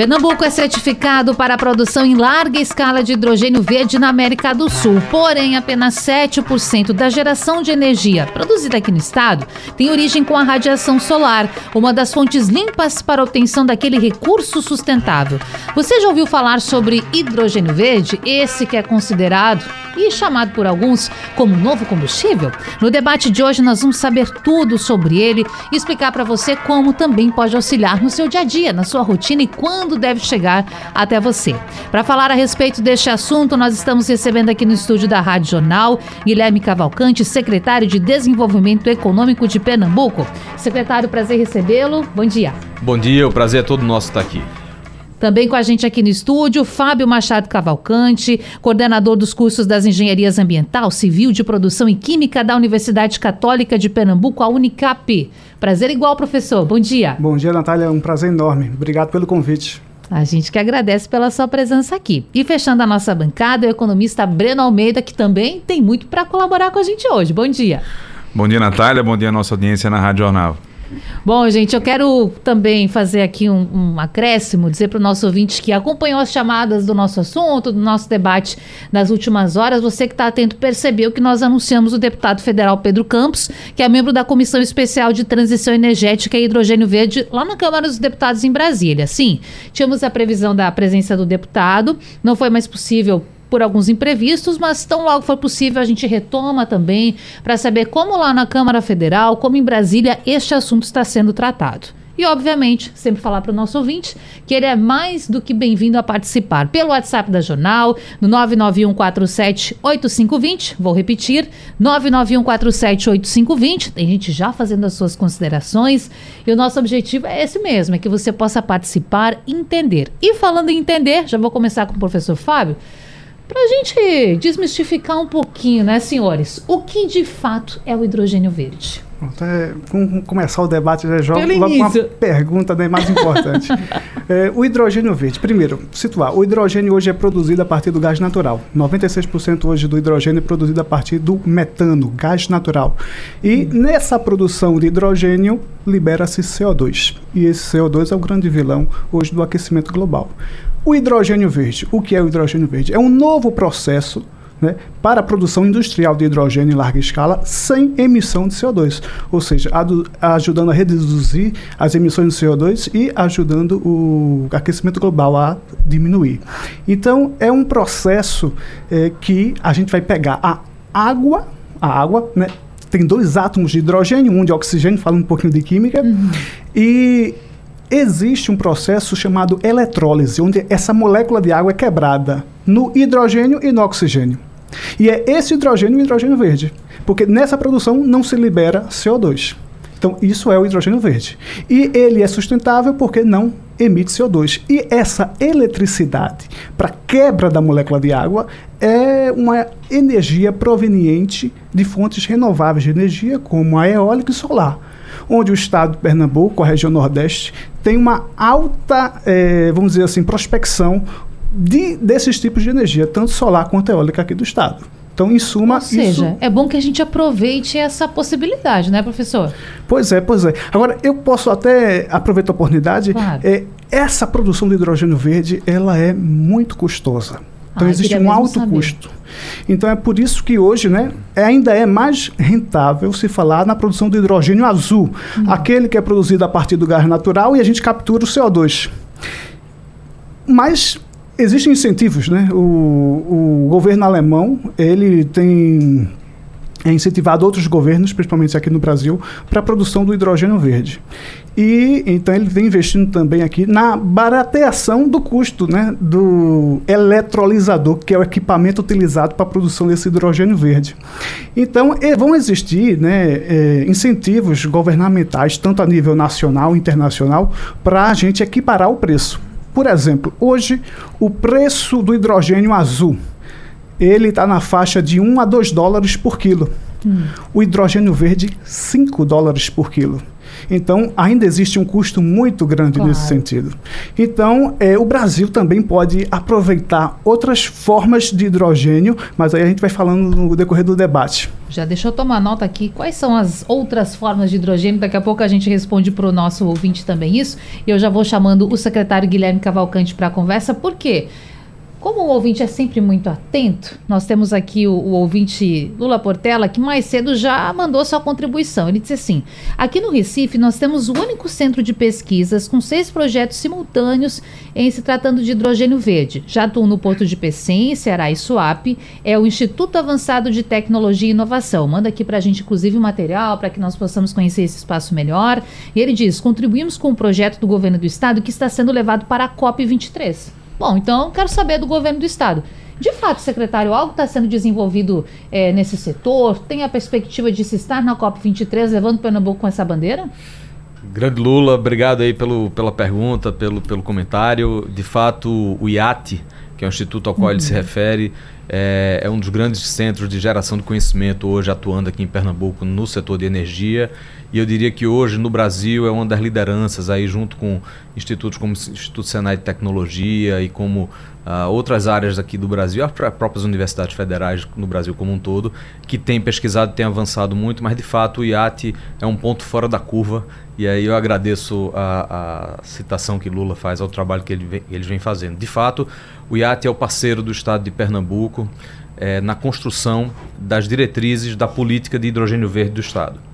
Pernambuco é certificado para a produção em larga escala de hidrogênio verde na América do Sul. Porém, apenas 7% da geração de energia produzida aqui no estado tem origem com a radiação solar, uma das fontes limpas para a obtenção daquele recurso sustentável. Você já ouviu falar sobre hidrogênio verde? Esse que é considerado e chamado por alguns como novo combustível? No debate de hoje, nós vamos saber tudo sobre ele e explicar para você como também pode auxiliar no seu dia a dia, na sua rotina e quando quando deve chegar até você. Para falar a respeito deste assunto, nós estamos recebendo aqui no estúdio da Rádio Jornal Guilherme Cavalcante, secretário de Desenvolvimento Econômico de Pernambuco. Secretário, prazer recebê-lo. Bom dia. Bom dia, o prazer é todo nosso estar aqui. Também com a gente aqui no estúdio, Fábio Machado Cavalcante, coordenador dos cursos das Engenharias Ambiental, Civil, de Produção e Química da Universidade Católica de Pernambuco, a Unicap. Prazer igual, professor. Bom dia. Bom dia, Natália. É um prazer enorme. Obrigado pelo convite. A gente que agradece pela sua presença aqui. E fechando a nossa bancada, o economista Breno Almeida, que também tem muito para colaborar com a gente hoje. Bom dia. Bom dia, Natália. Bom dia, nossa audiência na Rádio Jornal. Bom, gente, eu quero também fazer aqui um, um acréscimo, dizer para o nosso ouvinte que acompanhou as chamadas do nosso assunto, do nosso debate nas últimas horas. Você que está atento percebeu que nós anunciamos o deputado federal Pedro Campos, que é membro da Comissão Especial de Transição Energética e Hidrogênio Verde, lá na Câmara dos Deputados em Brasília. Sim, tínhamos a previsão da presença do deputado, não foi mais possível por alguns imprevistos, mas tão logo for possível a gente retoma também para saber como lá na Câmara Federal, como em Brasília, este assunto está sendo tratado. E, obviamente, sempre falar para o nosso ouvinte que ele é mais do que bem-vindo a participar pelo WhatsApp da Jornal, no 991478520. Vou repetir, 991478520. Tem gente já fazendo as suas considerações. E o nosso objetivo é esse mesmo, é que você possa participar entender. E falando em entender, já vou começar com o professor Fábio. Para a gente desmistificar um pouquinho, né, senhores? O que de fato é o hidrogênio verde? Até com começar o debate, já jogo logo uma pergunta né, mais importante. é, o hidrogênio verde, primeiro, situar. O hidrogênio hoje é produzido a partir do gás natural. 96% hoje do hidrogênio é produzido a partir do metano, gás natural. E nessa produção de hidrogênio libera-se CO2. E esse CO2 é o grande vilão hoje do aquecimento global. O hidrogênio verde. O que é o hidrogênio verde? É um novo processo né, para a produção industrial de hidrogênio em larga escala sem emissão de CO2, ou seja, ajudando a reduzir as emissões de CO2 e ajudando o aquecimento global a diminuir. Então, é um processo é, que a gente vai pegar a água, a água, né, tem dois átomos de hidrogênio, um de oxigênio, falando um pouquinho de química, uhum. e existe um processo chamado eletrólise, onde essa molécula de água é quebrada no hidrogênio e no oxigênio. E é esse hidrogênio o hidrogênio verde, porque nessa produção não se libera CO2. Então, isso é o hidrogênio verde. E ele é sustentável porque não emite CO2. E essa eletricidade para quebra da molécula de água é uma energia proveniente de fontes renováveis de energia, como a eólica e solar onde o estado de Pernambuco, a região Nordeste, tem uma alta, é, vamos dizer assim, prospecção de, desses tipos de energia, tanto solar quanto eólica aqui do estado. Então, em suma, Ou seja, isso... é bom que a gente aproveite essa possibilidade, né, professor? Pois é, pois é. Agora, eu posso até aproveitar a oportunidade. Claro. É, essa produção de hidrogênio verde, ela é muito custosa. Então existe um alto saber. custo. Então é por isso que hoje, né, ainda é mais rentável se falar na produção do hidrogênio azul, uhum. aquele que é produzido a partir do gás natural e a gente captura o CO2. Mas existem incentivos, né? O, o governo alemão ele tem é incentivado outros governos, principalmente aqui no Brasil, para a produção do hidrogênio verde. E então ele vem investindo também aqui na barateação do custo né, do eletrolisador, que é o equipamento utilizado para a produção desse hidrogênio verde. Então vão existir né, é, incentivos governamentais, tanto a nível nacional e internacional, para a gente equiparar o preço. Por exemplo, hoje o preço do hidrogênio azul ele está na faixa de 1 a 2 dólares por quilo. Hum. O hidrogênio verde, 5 dólares por quilo. Então, ainda existe um custo muito grande claro. nesse sentido. Então, é, o Brasil também pode aproveitar outras formas de hidrogênio, mas aí a gente vai falando no decorrer do debate. Já deixa eu tomar nota aqui. Quais são as outras formas de hidrogênio? Daqui a pouco a gente responde para o nosso ouvinte também isso. E eu já vou chamando o secretário Guilherme Cavalcante para a conversa. Por quê? Como o ouvinte é sempre muito atento, nós temos aqui o, o, ouvinte Lula Portela, que mais cedo já mandou sua contribuição. Ele disse assim: aqui no Recife nós temos o único centro de pesquisas com seis projetos simultâneos em se tratando de hidrogênio verde. Já atuam no Porto de Pecém, Ceará e Suape. É o Instituto Avançado de Tecnologia e Inovação. Manda aqui para a gente, inclusive, o material para que nós possamos conhecer esse espaço melhor. E ele diz: contribuímos com o projeto do governo do estado que está sendo levado para a COP23. Bom, então quero saber do governo do estado. De fato, secretário, algo está sendo desenvolvido é, nesse setor? Tem a perspectiva de se estar na COP23 levando Pernambuco com essa bandeira? Grande Lula, obrigado aí pelo, pela pergunta, pelo, pelo comentário. De fato, o IAT, que é o instituto ao qual uhum. ele se uhum. refere, é, é, um dos grandes centros de geração de conhecimento hoje atuando aqui em Pernambuco no setor de energia e eu diria que hoje no Brasil é uma das lideranças aí junto com institutos como o Instituto Senai de Tecnologia e como uh, outras áreas aqui do Brasil, as próprias universidades federais no Brasil como um todo, que tem pesquisado, tem avançado muito, mas de fato o IAT é um ponto fora da curva e aí eu agradeço a, a citação que Lula faz ao trabalho que ele vem, eles vem fazendo. De fato, o IAT é o parceiro do estado de Pernambuco é, na construção das diretrizes da política de hidrogênio verde do estado.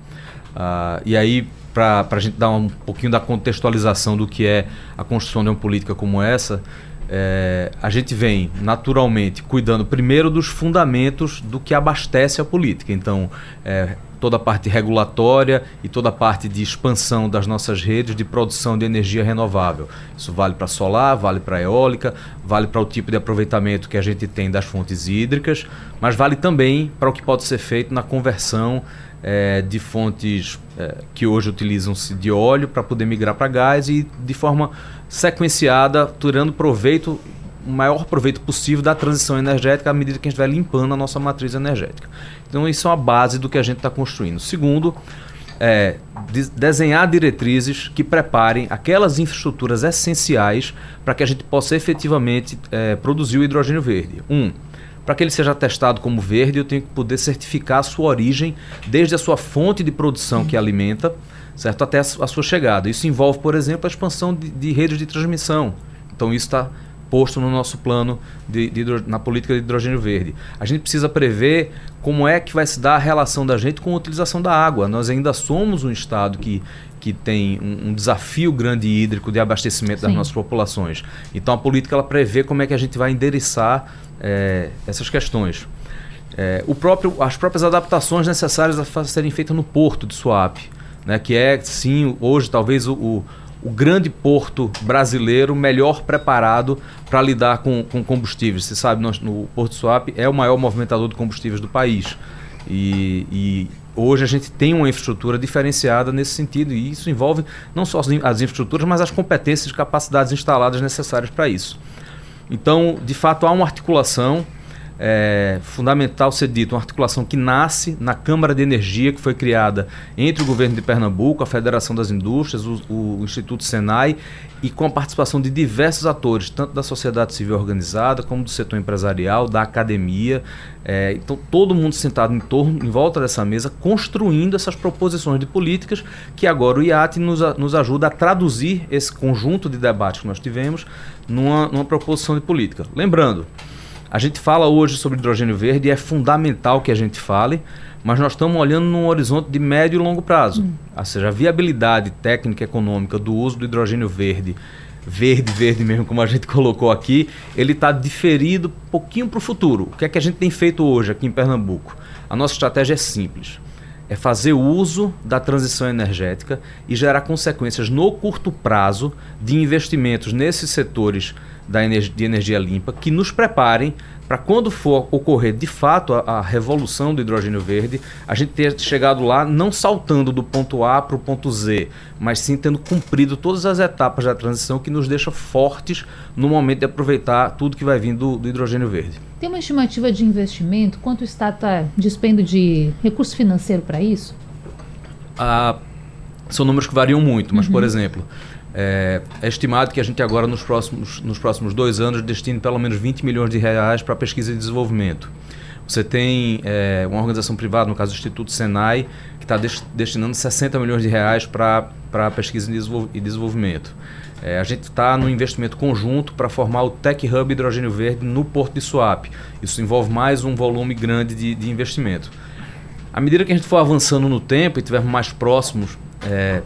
Uh, e aí, para a gente dar um pouquinho da contextualização do que é a construção de uma política como essa, é, a gente vem naturalmente cuidando primeiro dos fundamentos do que abastece a política. Então, é, toda a parte regulatória e toda a parte de expansão das nossas redes de produção de energia renovável. Isso vale para solar, vale para eólica, vale para o tipo de aproveitamento que a gente tem das fontes hídricas, mas vale também para o que pode ser feito na conversão é, de fontes é, que hoje utilizam-se de óleo para poder migrar para gás e de forma sequenciada, tirando proveito, o maior proveito possível da transição energética à medida que a gente vai limpando a nossa matriz energética. Então, isso é a base do que a gente está construindo. Segundo, é, de desenhar diretrizes que preparem aquelas infraestruturas essenciais para que a gente possa efetivamente é, produzir o hidrogênio verde. Um, para que ele seja testado como verde, eu tenho que poder certificar a sua origem, desde a sua fonte de produção que alimenta, certo, até a sua chegada. Isso envolve, por exemplo, a expansão de, de redes de transmissão. Então isso está posto no nosso plano de, de, na política de hidrogênio verde. A gente precisa prever como é que vai se dar a relação da gente com a utilização da água. Nós ainda somos um estado que, que tem um, um desafio grande hídrico de abastecimento Sim. das nossas populações. Então a política ela prevê como é que a gente vai endereçar é, essas questões. É, o próprio, as próprias adaptações necessárias a serem feitas no porto de Suape, né, que é, sim, hoje talvez o, o, o grande porto brasileiro melhor preparado para lidar com, com combustíveis. Você sabe, nós, no Porto de Suape é o maior movimentador de combustíveis do país. E, e, hoje a gente tem uma infraestrutura diferenciada nesse sentido, e isso envolve não só as infraestruturas, mas as competências e capacidades instaladas necessárias para isso. Então, de fato, há uma articulação é, fundamental ser dito, uma articulação que nasce na Câmara de Energia, que foi criada entre o governo de Pernambuco, a Federação das Indústrias, o, o Instituto Senai, e com a participação de diversos atores, tanto da sociedade civil organizada, como do setor empresarial, da academia. É, então, todo mundo sentado em torno, em volta dessa mesa, construindo essas proposições de políticas que agora o IAT nos, nos ajuda a traduzir esse conjunto de debates que nós tivemos numa, numa proposição de política. Lembrando, a gente fala hoje sobre hidrogênio verde e é fundamental que a gente fale, mas nós estamos olhando num horizonte de médio e longo prazo. Hum. Ou seja, a viabilidade técnica e econômica do uso do hidrogênio verde, verde, verde mesmo, como a gente colocou aqui, ele está diferido um pouquinho para o futuro. O que é que a gente tem feito hoje aqui em Pernambuco? A nossa estratégia é simples. É fazer uso da transição energética e gerar consequências no curto prazo de investimentos nesses setores da energia, de energia limpa que nos preparem para quando for ocorrer de fato a, a, revolução do hidrogênio verde, a gente ter chegado lá não saltando do ponto A para o ponto Z, mas sim tendo cumprido todas as etapas da transição que nos deixa fortes no momento de aproveitar tudo que vai vir do, do hidrogênio verde. Tem uma estimativa de investimento? Quanto o Estado está despendo de recurso financeiro para isso? Ah, são números que variam muito, mas, uhum. por exemplo, é, é, estimado que a gente agora, nos próximos, nos próximos dois anos, destine pelo menos 20 milhões de reais para pesquisa e desenvolvimento. Você tem é, uma organização privada, no caso do Instituto Senai, que está destinando 60 milhões de reais para pesquisa e desenvolvimento. É, a gente está no investimento conjunto para formar o Tech Hub Hidrogênio Verde no Porto de Suape. Isso envolve mais um volume grande de, de investimento. À medida que a gente for avançando no tempo e estivermos mais próximos é,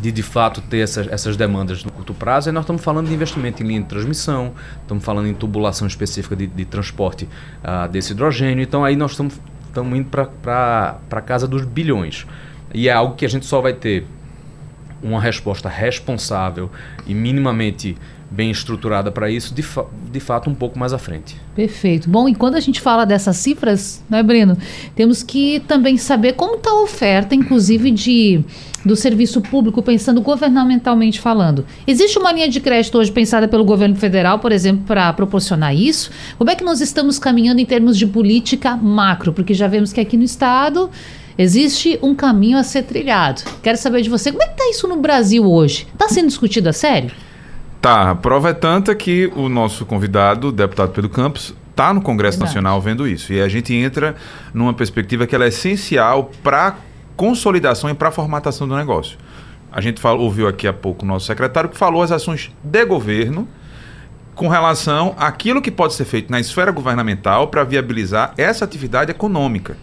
de de fato ter essas, essas demandas no curto prazo, aí nós estamos falando de investimento em linha de transmissão, estamos falando em tubulação específica de, de transporte uh, desse hidrogênio, então aí nós estamos, estamos indo para a casa dos bilhões. E é algo que a gente só vai ter uma resposta responsável e minimamente bem estruturada para isso, de, fa de fato, um pouco mais à frente. Perfeito. Bom, e quando a gente fala dessas cifras, né, Breno, temos que também saber como está a oferta, inclusive, de do serviço público, pensando governamentalmente falando. Existe uma linha de crédito hoje pensada pelo governo federal, por exemplo, para proporcionar isso? Como é que nós estamos caminhando em termos de política macro? Porque já vemos que aqui no Estado existe um caminho a ser trilhado. Quero saber de você, como é que está isso no Brasil hoje? Está sendo discutido a sério? Tá, a prova é tanta que o nosso convidado, o deputado Pedro Campos, está no Congresso Verdade. Nacional vendo isso. E a gente entra numa perspectiva que ela é essencial para consolidação e para a formatação do negócio. A gente falou, ouviu aqui há pouco o nosso secretário que falou as ações de governo com relação àquilo que pode ser feito na esfera governamental para viabilizar essa atividade econômica.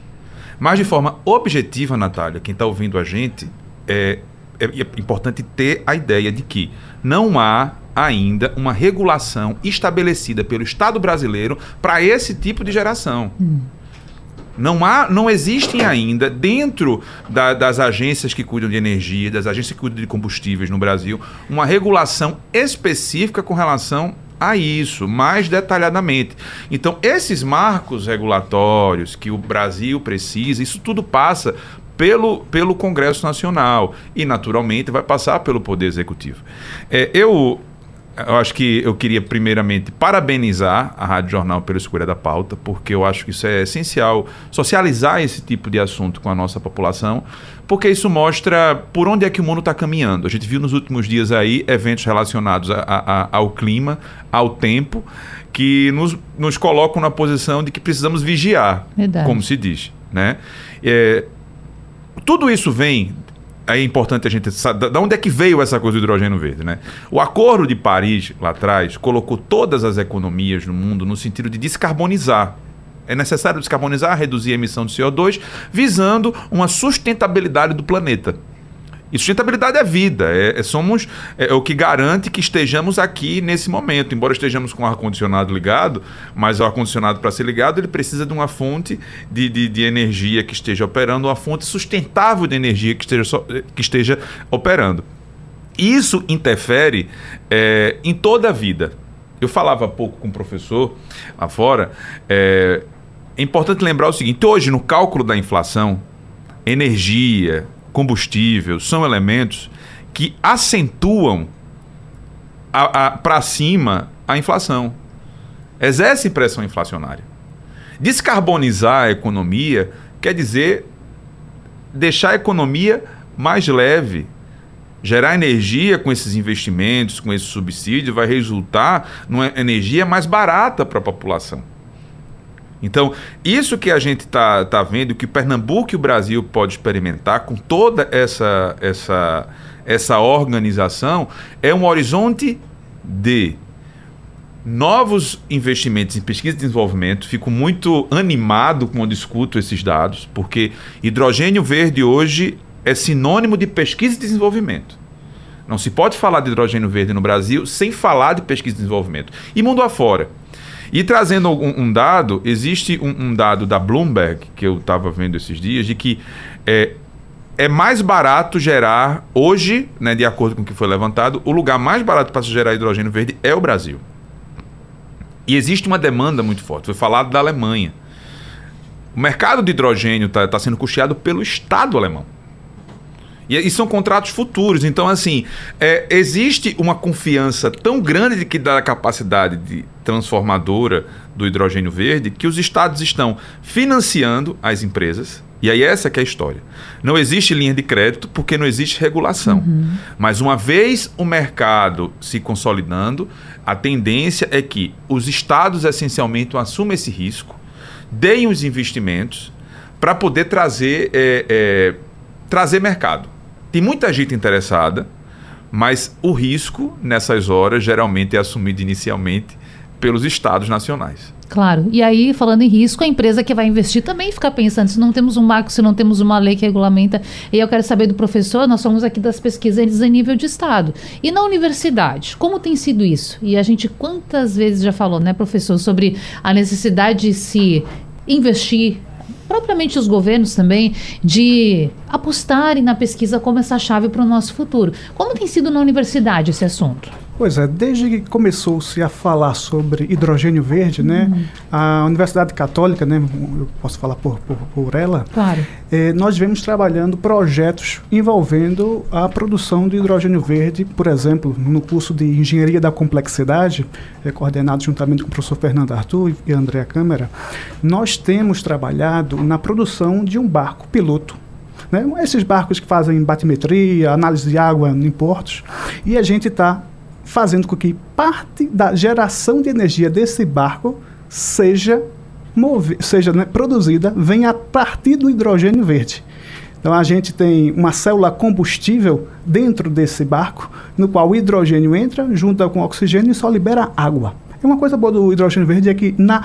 Mas de forma objetiva, Natália, quem está ouvindo a gente, é, é, é importante ter a ideia de que não há ainda uma regulação estabelecida pelo Estado brasileiro para esse tipo de geração. Hum. Não, há, não existem ainda, dentro da, das agências que cuidam de energia, das agências que cuidam de combustíveis no Brasil, uma regulação específica com relação a isso, mais detalhadamente. Então, esses marcos regulatórios que o Brasil precisa, isso tudo passa pelo, pelo Congresso Nacional e, naturalmente, vai passar pelo Poder Executivo. É, eu eu acho que eu queria primeiramente parabenizar a Rádio Jornal pela escolha da pauta, porque eu acho que isso é essencial socializar esse tipo de assunto com a nossa população, porque isso mostra por onde é que o mundo está caminhando. A gente viu nos últimos dias aí eventos relacionados a, a, ao clima, ao tempo, que nos, nos colocam na posição de que precisamos vigiar, Verdade. como se diz. Né? É, tudo isso vem é importante a gente saber de onde é que veio essa coisa do hidrogênio verde, né? O Acordo de Paris, lá atrás, colocou todas as economias no mundo no sentido de descarbonizar. É necessário descarbonizar, reduzir a emissão de CO2, visando uma sustentabilidade do planeta. E sustentabilidade é vida, é, é somos é, é, o que garante que estejamos aqui nesse momento. Embora estejamos com o ar-condicionado ligado, mas o ar-condicionado, para ser ligado, ele precisa de uma fonte de, de, de, energia que esteja operando, uma fonte sustentável de energia que esteja, que esteja operando. Isso interfere é, em toda a vida. Eu falava há pouco com um professor lá fora. É, é importante lembrar o seguinte: hoje, no cálculo da inflação, energia, combustível, são elementos que acentuam para cima a inflação. Exerce pressão inflacionária. Descarbonizar a economia quer dizer deixar a economia mais leve. Gerar energia com esses investimentos, com esse subsídio, vai resultar numa energia mais barata para a população. Então, isso que a gente está tá vendo, que Pernambuco e o Brasil pode experimentar com toda essa, essa, essa organização, é um horizonte de novos investimentos em pesquisa e desenvolvimento. Fico muito animado quando escuto esses dados, porque hidrogênio verde hoje é sinônimo de pesquisa e desenvolvimento. Não se pode falar de hidrogênio verde no Brasil sem falar de pesquisa e desenvolvimento. E mundo afora. E trazendo um, um dado, existe um, um, dado da Bloomberg, que eu estava vendo esses dias, de que é, é mais barato gerar, hoje, né, de acordo com o que foi levantado, o lugar mais barato para se gerar hidrogênio verde é o Brasil. E existe uma demanda muito forte. Foi falado da Alemanha. O mercado de hidrogênio está tá sendo custeado pelo Estado alemão. E, e são contratos futuros. Então, assim, é, existe uma confiança tão grande de que dá a capacidade de transformadora do hidrogênio verde que os estados estão financiando as empresas. E aí essa que é a história. Não existe linha de crédito porque não existe regulação. Uhum. Mas uma vez o mercado se consolidando, a tendência é que os estados essencialmente assumam esse risco, deem os investimentos para poder trazer, é, é, trazer mercado. Tem muita gente interessada, mas o risco nessas horas geralmente é assumido inicialmente pelos estados nacionais. Claro. E aí, falando em risco, a empresa que vai investir também fica pensando, se não temos um marco, se não temos uma lei que regulamenta. E eu quero saber do professor, nós somos aqui das pesquisas em nível de Estado. E na universidade, como tem sido isso? E a gente quantas vezes já falou, né, professor, sobre a necessidade de se investir propriamente os governos também, de apostarem na pesquisa como essa chave para o nosso futuro. Como tem sido na universidade esse assunto? Pois é, desde que começou-se a falar sobre hidrogênio verde, né, uhum. a Universidade Católica, né, eu posso falar por, por, por ela, claro. eh, nós vemos trabalhando projetos envolvendo a produção de hidrogênio verde, por exemplo, no curso de Engenharia da Complexidade, eh, coordenado juntamente com o professor Fernando Arthur e André Câmara, nós temos trabalhado na produção de um barco piloto né? Esses barcos que fazem batimetria, análise de água em portos. E a gente está fazendo com que parte da geração de energia desse barco seja, seja né, produzida, venha a partir do hidrogênio verde. Então a gente tem uma célula combustível dentro desse barco, no qual o hidrogênio entra, junta com o oxigênio e só libera água. E uma coisa boa do hidrogênio verde é que na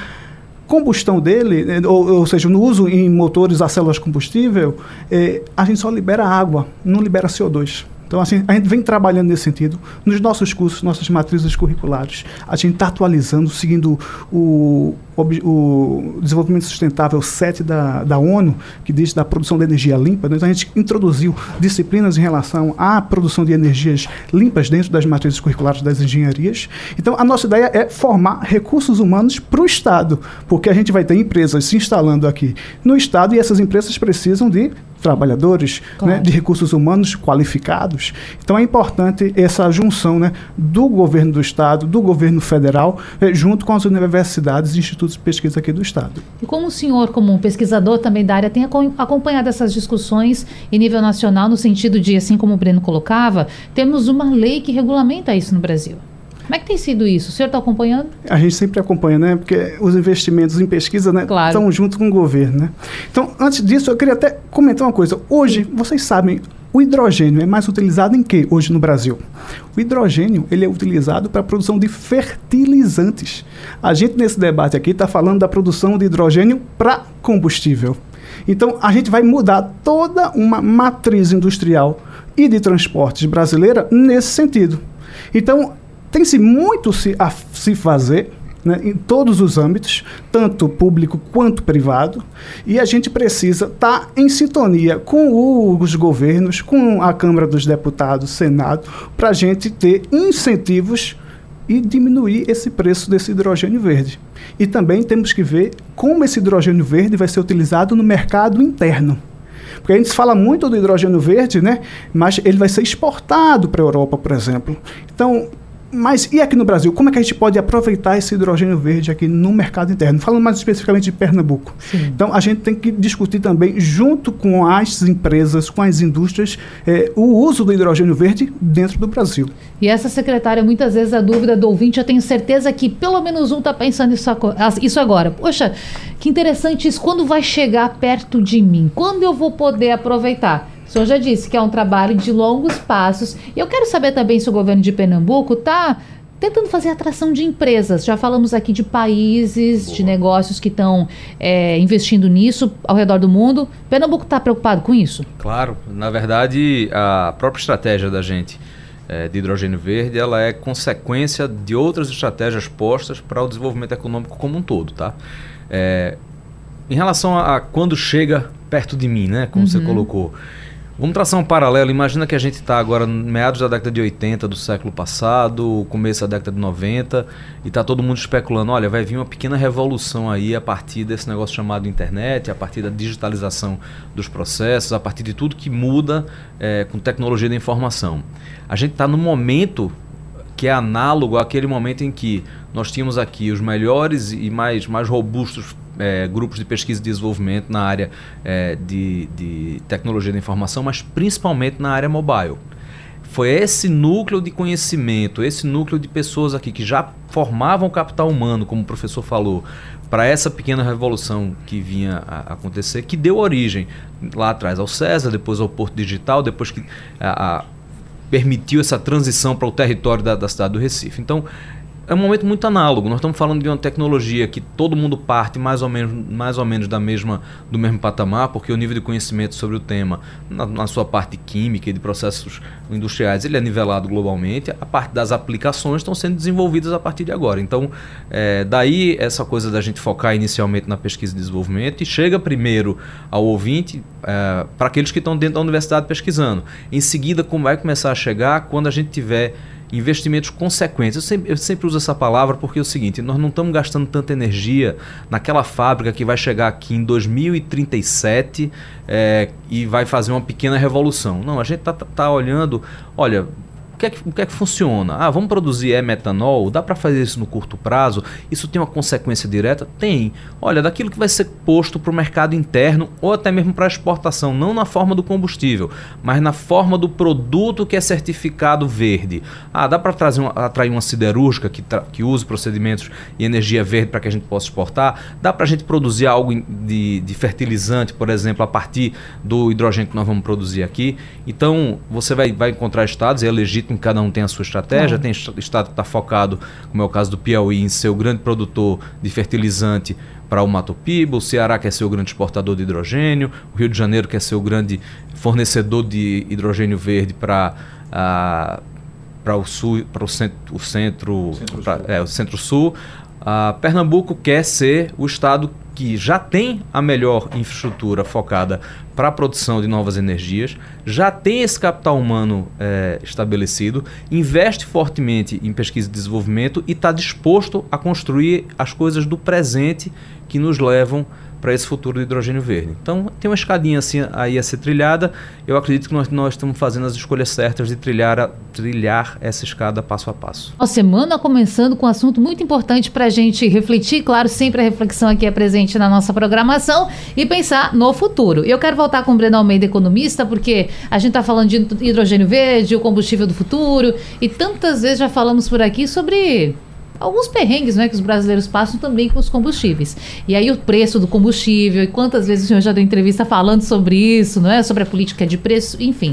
combustão dele, eh, ou, ou, seja, no uso em motores a células combustível, eh, a gente só libera água, não libera CO2. Então, assim, a gente vem trabalhando nesse sentido. Nos nossos cursos, nossas matrizes curriculares, a gente está atualizando, seguindo o, o desenvolvimento sustentável 7 da, da ONU, que diz da produção de energia limpa. Né? Então, a gente introduziu disciplinas em relação à produção de energias limpas dentro das matrizes curriculares das engenharias. Então, a nossa ideia é formar recursos humanos para o Estado, porque a gente vai ter empresas se instalando aqui no Estado e essas empresas precisam de trabalhadores, claro. né, de recursos humanos qualificados. Então é importante essa junção né, do governo do Estado, do governo federal, eh, junto com as universidades e institutos de pesquisa aqui do Estado. E como o senhor, como um pesquisador também da área, tem acompanhado essas discussões em nível nacional, no sentido de, assim como o Breno colocava, temos uma lei que regulamenta isso no Brasil. Como é que tem sido isso? O senhor está acompanhando? A gente sempre acompanha, né? Porque os investimentos em pesquisa né, claro. estão junto com o governo, né? Então, antes disso, eu queria até comentar uma coisa. Hoje, vocês sabem, o hidrogênio é mais utilizado em que hoje no Brasil? O hidrogênio ele é utilizado para a produção de fertilizantes. A gente nesse debate aqui está falando da produção de hidrogênio para combustível. Então a gente vai mudar toda uma matriz industrial e de transportes brasileira nesse sentido. Então tem-se muito a se fazer né, em todos os âmbitos, tanto público quanto privado, e a gente precisa estar tá em sintonia com os governos, com a Câmara dos Deputados, Senado, para a gente ter incentivos e diminuir esse preço desse hidrogênio verde. E também temos que ver como esse hidrogênio verde vai ser utilizado no mercado interno. Porque a gente fala muito do hidrogênio verde, né? mas ele vai ser exportado para a Europa, por exemplo. Então, mas e aqui no Brasil, como é que a gente pode aproveitar esse hidrogênio verde aqui no mercado interno? Falando mais especificamente de Pernambuco. Sim. Então, a gente tem que discutir também, junto com as empresas, com as indústrias, eh, o uso do hidrogênio verde dentro do Brasil. E essa secretária, muitas vezes a dúvida do ouvinte, eu tenho certeza que pelo menos um está pensando isso agora. Poxa, que interessante isso. Quando vai chegar perto de mim? Quando eu vou poder aproveitar? O senhor já disse que é um trabalho de longos passos. E eu quero saber também se o governo de Pernambuco está tentando fazer atração de empresas. Já falamos aqui de países, Boa. de negócios que estão é, investindo nisso ao redor do mundo. Pernambuco está preocupado com isso? Claro. Na verdade, a própria estratégia da gente é, de hidrogênio verde ela é consequência de outras estratégias postas para o desenvolvimento econômico como um todo. Tá? É, em relação a, a, quando chega perto de mim, né, como uhum. você colocou Vamos traçar um paralelo. Imagina que a gente está agora meados da década de 80 do século passado, começo da década de 90, e está todo mundo especulando: olha, vai vir uma pequena revolução aí a partir desse negócio chamado internet, a partir da digitalização dos processos, a partir de tudo que muda é, com tecnologia da informação. A gente está no momento que é análogo àquele momento em que nós tínhamos aqui os melhores e mais, mais robustos é, grupos de pesquisa e desenvolvimento na área é, de, de tecnologia da informação, mas principalmente na área mobile. Foi esse núcleo de conhecimento, esse núcleo de pessoas aqui que já formavam capital humano, como o professor falou, para essa pequena revolução que vinha a acontecer, que deu origem lá atrás ao César, depois ao Porto Digital, depois que a, a, permitiu essa transição para o território da, da cidade do Recife. Então, é um momento muito análogo. Nós estamos falando de uma tecnologia que todo mundo parte mais ou menos, mais ou menos da mesma, do mesmo patamar, porque o nível de conhecimento sobre o tema, na, na sua parte química e de processos industriais, ele é nivelado globalmente. A parte das aplicações estão sendo desenvolvidas a partir de agora. Então, é, daí essa coisa da gente focar inicialmente na pesquisa e desenvolvimento e chega primeiro ao ouvinte é, para aqueles que estão dentro da universidade pesquisando. Em seguida, como vai começar a chegar quando a gente tiver investimentos consequentes. Eu sempre, eu sempre uso essa palavra porque é o seguinte: nós não estamos gastando tanta energia naquela fábrica que vai chegar aqui em 2037 é, e vai fazer uma pequena revolução. Não, a gente está tá olhando, olha, que, é que, o que é que funciona? Ah, vamos produzir e-metanol? Dá para fazer isso no curto prazo? Isso tem uma consequência direta? Tem. Olha, daquilo que vai ser posto para o mercado interno ou até mesmo para exportação, não na forma do combustível, mas na forma do produto que é certificado verde. Ah, dá para uma, atrair uma siderúrgica que, que use procedimentos e energia verde para que a gente possa exportar? Dá para a gente produzir algo de, de fertilizante, por exemplo, a partir do hidrogênio que nós vamos produzir aqui? Então, você vai, vai encontrar estados, é legítimo cada um tem a sua estratégia. Tem estado que está focado, como é o caso do Piauí, em ser o grande produtor de fertilizante para o Mato Piba, o Ceará quer ser o grande exportador de hidrogênio, o Rio de Janeiro quer ser o grande fornecedor de hidrogênio verde para uh, para o sul, para o centro, o centro, centro pra, é, o centro-sul. Uh, Pernambuco quer ser o estado que já tem a melhor infraestrutura focada para a produção de novas energias, já tem esse capital humano é, estabelecido, investe fortemente em pesquisa e desenvolvimento e está disposto a construir as coisas do presente que nos levam para esse futuro do hidrogênio verde. Então, tem uma escadinha assim aí a ser trilhada. Eu acredito que nós, nós estamos fazendo as escolhas certas de trilhar, a, trilhar essa escada passo a passo. A semana começando com um assunto muito importante para a gente refletir. Claro, sempre a reflexão aqui é presente na nossa programação e pensar no futuro. Eu quero voltar com o Breno Almeida, economista, porque a gente está falando de hidrogênio verde, o combustível do futuro, e tantas vezes já falamos por aqui sobre alguns perrengues né, que os brasileiros passam também com os combustíveis. E aí o preço do combustível, e quantas vezes o senhor já deu entrevista falando sobre isso, não é? Sobre a política de preço, enfim.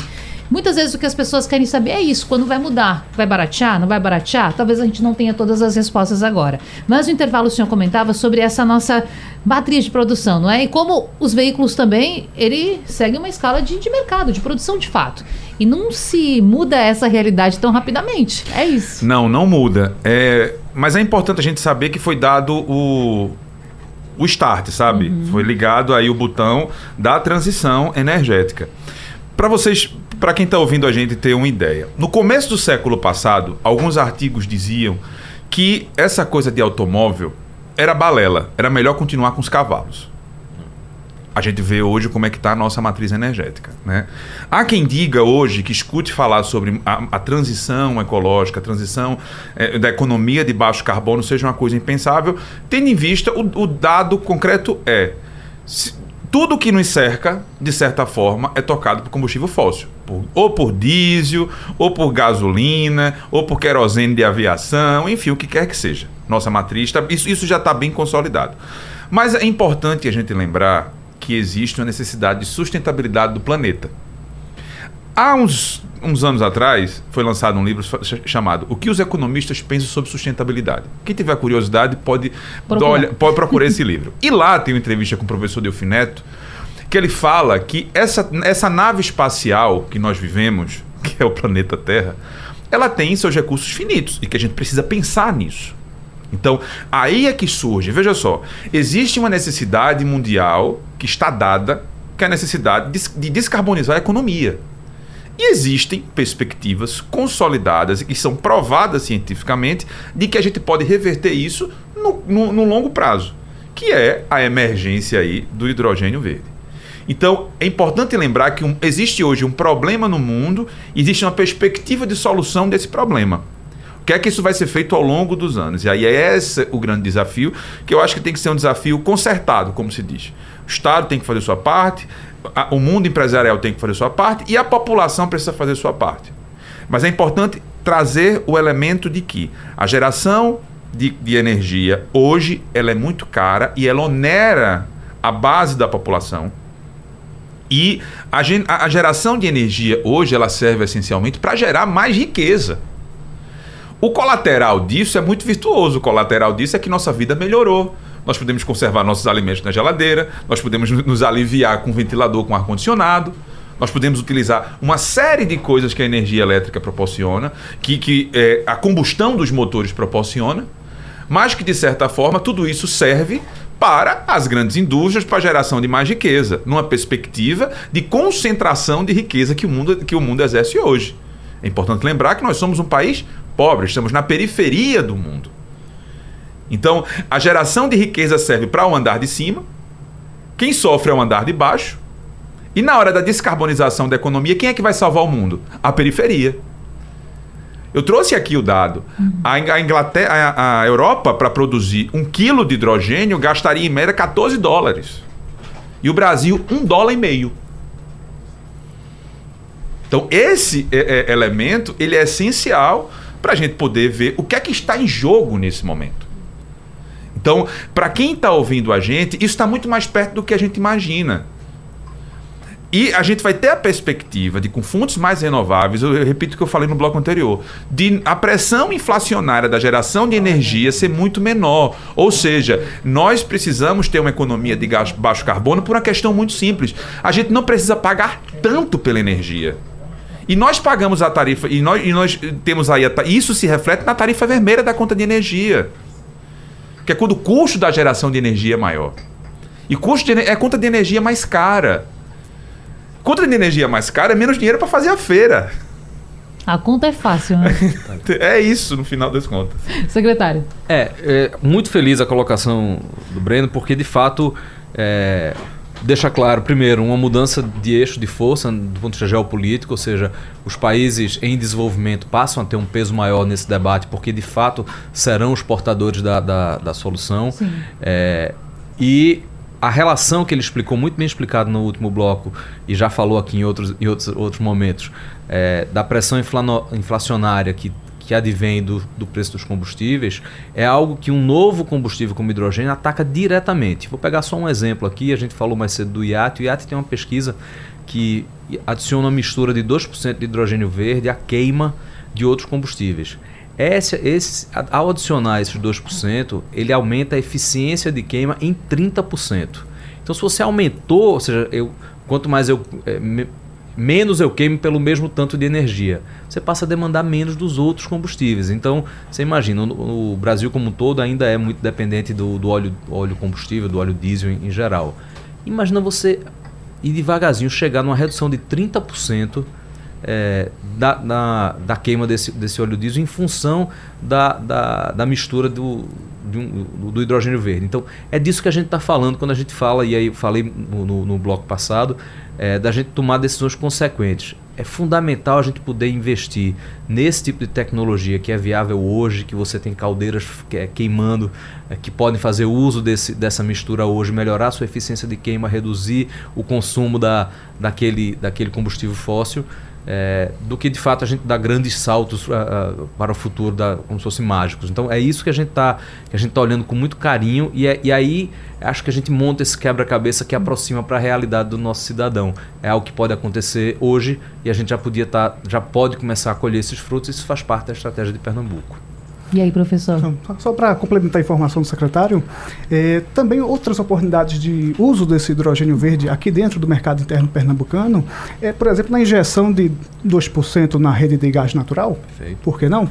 Muitas vezes o que as pessoas querem saber é isso, quando vai mudar? Vai baratear? Não vai baratear? Talvez a gente não tenha todas as respostas agora. Mas no intervalo o senhor comentava sobre essa nossa matriz de produção, não é? E como os veículos também, ele segue uma escala de, de mercado, de produção de fato. E não se muda essa realidade tão rapidamente. É isso. Não, não muda. É, mas é importante a gente saber que foi dado o, o start, sabe? Uhum. Foi ligado aí o botão da transição energética. Para vocês para quem está ouvindo a gente ter uma ideia. No começo do século passado, alguns artigos diziam que essa coisa de automóvel era balela, era melhor continuar com os cavalos. A gente vê hoje como é que está a nossa matriz energética. Né? Há quem diga hoje, que escute falar sobre a, a transição ecológica, a transição é, da economia de baixo carbono seja uma coisa impensável, tendo em vista o, o dado concreto é... Se, tudo que nos cerca, de certa forma, é tocado por combustível fóssil. Por, ou por diesel, ou por gasolina, ou por querosene de aviação, enfim, o que quer que seja. Nossa matriz, tá, isso, isso já está bem consolidado. Mas é importante a gente lembrar que existe uma necessidade de sustentabilidade do planeta. Há uns uns anos atrás, foi lançado um livro chamado O que os economistas pensam sobre sustentabilidade. Quem tiver curiosidade pode, olha, pode procurar esse livro. E lá tem uma entrevista com o professor Delfineto, que ele fala que essa, essa nave espacial que nós vivemos, que é o planeta Terra, ela tem seus recursos finitos e que a gente precisa pensar nisso. Então, aí é que surge, veja só, existe uma necessidade mundial que está dada que é a necessidade de, de descarbonizar a economia. E existem perspectivas consolidadas e que são provadas cientificamente de que a gente pode reverter isso no, no, no longo prazo, que é a emergência aí do hidrogênio verde. Então, é importante lembrar que um, existe hoje um problema no mundo, existe uma perspectiva de solução desse problema. O que é que isso vai ser feito ao longo dos anos? E aí é esse o grande desafio, que eu acho que tem que ser um desafio consertado, como se diz. O Estado tem que fazer sua parte, o mundo empresarial tem que fazer sua parte e a população precisa fazer sua parte. Mas é importante trazer o elemento de que a geração de, de energia hoje ela é muito cara e ela onera a base da população. E a, a geração de energia hoje ela serve essencialmente para gerar mais riqueza. O colateral disso é muito virtuoso. O colateral disso é que nossa vida melhorou. Nós podemos conservar nossos alimentos na geladeira, nós podemos nos aliviar com ventilador, com ar-condicionado. Nós podemos utilizar uma série de coisas que a energia elétrica proporciona, que, que é, a combustão dos motores proporciona, mas que, de certa forma, tudo isso serve para as grandes indústrias, para a geração de mais riqueza, numa perspectiva de concentração de riqueza que o mundo, que o mundo exerce hoje. É importante lembrar que nós somos um país pobre, estamos na periferia do mundo. Então, a geração de riqueza serve para o andar de cima, quem sofre é o andar de baixo, e na hora da descarbonização da economia, quem é que vai salvar o mundo? A periferia. Eu trouxe aqui o dado. A, Inglaterra, a, a Europa, para produzir um quilo de hidrogênio, gastaria em média 14 dólares. E o Brasil, um dólar e meio. Então, esse é, é, elemento ele é essencial para a gente poder ver o que é que está em jogo nesse momento. Então, para quem está ouvindo a gente, isso está muito mais perto do que a gente imagina. E a gente vai ter a perspectiva de, com fontes mais renováveis, eu repito o que eu falei no bloco anterior, de a pressão inflacionária da geração de energia ser muito menor. Ou seja, nós precisamos ter uma economia de baixo carbono por uma questão muito simples. A gente não precisa pagar tanto pela energia. E nós pagamos a tarifa, e nós, e nós temos aí, a, isso se reflete na tarifa vermelha da conta de energia. Que é quando o custo da geração de energia é maior. E custo de, é conta de energia mais cara. Conta de energia mais cara é menos dinheiro para fazer a feira. A conta é fácil, né? é isso, no final das contas. Secretário. É, é, muito feliz a colocação do Breno, porque de fato é, deixa claro, primeiro, uma mudança de eixo de força do ponto de vista geopolítico, ou seja, os países em desenvolvimento passam a ter um peso maior nesse debate, porque de fato serão os portadores da, da, da solução. É, e a relação que ele explicou, muito bem explicado no último bloco, e já falou aqui em outros, em outros, outros momentos, é, da pressão inflacionária que que advém do, do preço dos combustíveis é algo que um novo combustível como hidrogênio ataca diretamente. Vou pegar só um exemplo aqui, a gente falou mais cedo do IAT. O IAT tem uma pesquisa que adiciona uma mistura de 2% de hidrogênio verde à queima de outros combustíveis. Esse, esse, ao adicionar esses 2%, ele aumenta a eficiência de queima em 30%. Então, se você aumentou, ou seja, eu, quanto mais eu é, menos eu queimo pelo mesmo tanto de energia. Você passa a demandar menos dos outros combustíveis. Então, você imagina, o, Brasil como um todo ainda é muito dependente do, do óleo, óleo combustível, do óleo diesel em, em, geral. Imagina você ir devagarzinho chegar numa redução de 30% é, da, da, da, queima desse, desse óleo diesel em função da, da, da mistura do, do hidrogênio verde. Então, é disso que a gente está falando quando a gente fala, e aí falei no, no, no bloco passado, é, da gente tomar decisões consequentes. É fundamental a gente poder investir nesse tipo de tecnologia que é viável hoje, que você tem caldeiras é, queimando, é, que podem fazer uso desse, dessa mistura hoje, melhorar a sua eficiência de queima, reduzir o consumo da, daquele, daquele combustível fóssil é, do que de fato a gente dá grandes saltos uh, uh, para o futuro, da, como se fossem mágicos. Então é isso que a gente está tá olhando com muito carinho e, é, e aí acho que a gente monta esse quebra-cabeça que aproxima para a realidade do nosso cidadão. É algo que pode acontecer hoje e a gente já podia tá, já pode começar a colher esses frutos. Isso faz parte da estratégia de Pernambuco. E aí, professor? Só para complementar a informação do secretário, é, também outras oportunidades de uso desse hidrogênio verde aqui dentro do mercado interno pernambucano, é, por exemplo, na injeção de 2% na rede de gás natural. Perfeito. Por que não?